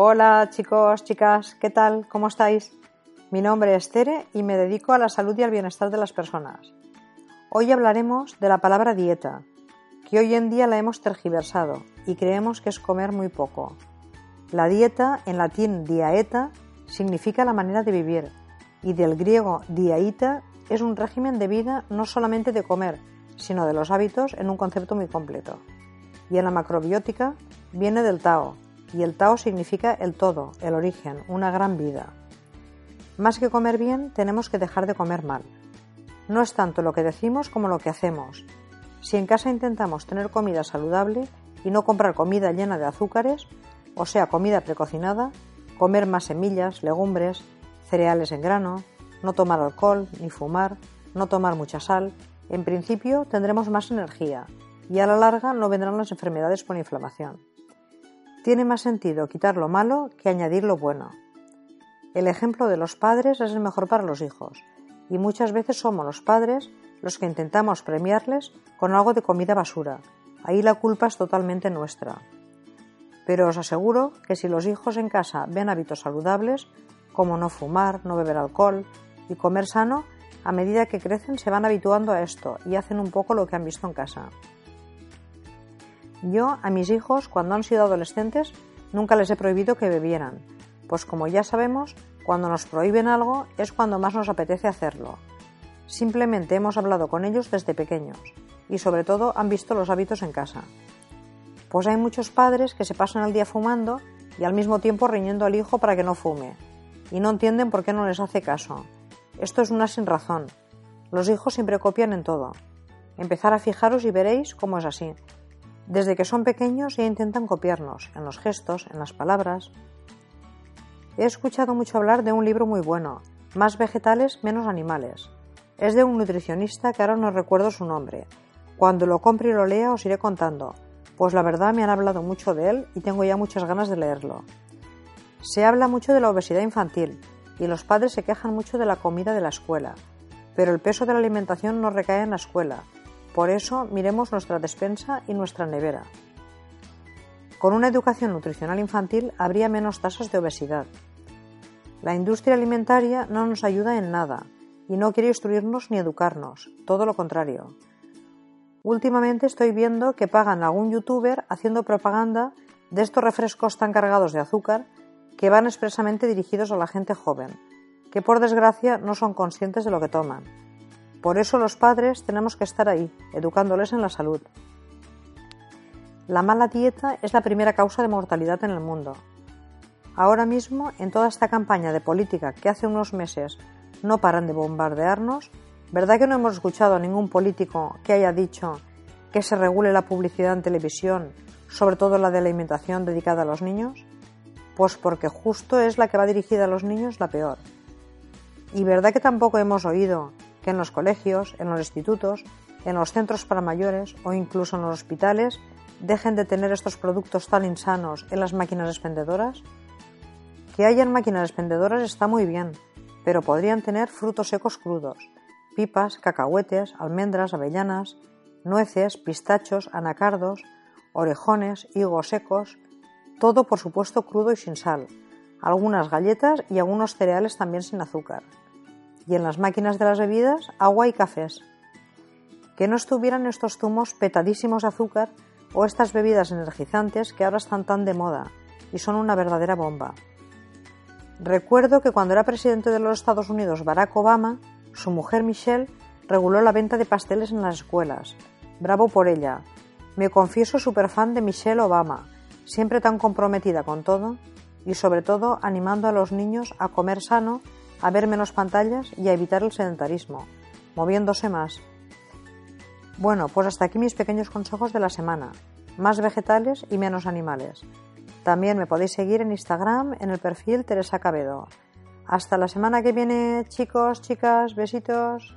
Hola chicos, chicas, ¿qué tal? ¿Cómo estáis? Mi nombre es Tere y me dedico a la salud y al bienestar de las personas. Hoy hablaremos de la palabra dieta, que hoy en día la hemos tergiversado y creemos que es comer muy poco. La dieta, en latín diaeta, significa la manera de vivir y del griego diaita es un régimen de vida no solamente de comer, sino de los hábitos en un concepto muy completo. Y en la macrobiótica viene del Tao, y el Tao significa el todo, el origen, una gran vida. Más que comer bien, tenemos que dejar de comer mal. No es tanto lo que decimos como lo que hacemos. Si en casa intentamos tener comida saludable y no comprar comida llena de azúcares, o sea, comida precocinada, comer más semillas, legumbres, cereales en grano, no tomar alcohol ni fumar, no tomar mucha sal, en principio tendremos más energía y a la larga no vendrán las enfermedades por inflamación. Tiene más sentido quitar lo malo que añadir lo bueno. El ejemplo de los padres es el mejor para los hijos, y muchas veces somos los padres los que intentamos premiarles con algo de comida basura. Ahí la culpa es totalmente nuestra. Pero os aseguro que si los hijos en casa ven hábitos saludables, como no fumar, no beber alcohol y comer sano, a medida que crecen se van habituando a esto y hacen un poco lo que han visto en casa. Yo a mis hijos, cuando han sido adolescentes, nunca les he prohibido que bebieran, pues como ya sabemos, cuando nos prohíben algo es cuando más nos apetece hacerlo. Simplemente hemos hablado con ellos desde pequeños y sobre todo han visto los hábitos en casa. Pues hay muchos padres que se pasan el día fumando y al mismo tiempo riñendo al hijo para que no fume, y no entienden por qué no les hace caso. Esto es una sin razón. Los hijos siempre copian en todo. Empezar a fijaros y veréis cómo es así. Desde que son pequeños ya intentan copiarnos, en los gestos, en las palabras. He escuchado mucho hablar de un libro muy bueno, Más vegetales, menos animales. Es de un nutricionista que ahora no recuerdo su nombre. Cuando lo compre y lo lea os iré contando, pues la verdad me han hablado mucho de él y tengo ya muchas ganas de leerlo. Se habla mucho de la obesidad infantil y los padres se quejan mucho de la comida de la escuela, pero el peso de la alimentación no recae en la escuela, por eso miremos nuestra despensa y nuestra nevera. Con una educación nutricional infantil habría menos tasas de obesidad. La industria alimentaria no nos ayuda en nada y no quiere instruirnos ni educarnos, todo lo contrario. Últimamente estoy viendo que pagan a algún youtuber haciendo propaganda de estos refrescos tan cargados de azúcar que van expresamente dirigidos a la gente joven, que por desgracia no son conscientes de lo que toman por eso los padres tenemos que estar ahí, educándoles en la salud. La mala dieta es la primera causa de mortalidad en el mundo. Ahora mismo, en toda esta campaña de política que hace unos meses no paran de bombardearnos, ¿verdad que no hemos escuchado a ningún político que haya dicho que se regule la publicidad en televisión, sobre todo la de alimentación dedicada a los niños? Pues porque justo es la que va dirigida a los niños la peor. ¿Y verdad que tampoco hemos oído que en los colegios, en los institutos, en los centros para mayores o incluso en los hospitales dejen de tener estos productos tan insanos en las máquinas expendedoras? Que hayan máquinas expendedoras está muy bien, pero podrían tener frutos secos crudos, pipas, cacahuetes, almendras, avellanas, nueces, pistachos, anacardos, orejones, higos secos, todo por supuesto crudo y sin sal, algunas galletas y algunos cereales también sin azúcar y en las máquinas de las bebidas agua y cafés. Que no estuvieran estos zumos petadísimos de azúcar o estas bebidas energizantes que ahora están tan de moda y son una verdadera bomba. Recuerdo que cuando era presidente de los Estados Unidos Barack Obama, su mujer Michelle reguló la venta de pasteles en las escuelas. Bravo por ella. Me confieso súper fan de Michelle Obama, siempre tan comprometida con todo y sobre todo animando a los niños a comer sano a ver menos pantallas y a evitar el sedentarismo, moviéndose más. Bueno, pues hasta aquí mis pequeños consejos de la semana. Más vegetales y menos animales. También me podéis seguir en Instagram en el perfil Teresa Cabedo. Hasta la semana que viene, chicos, chicas, besitos.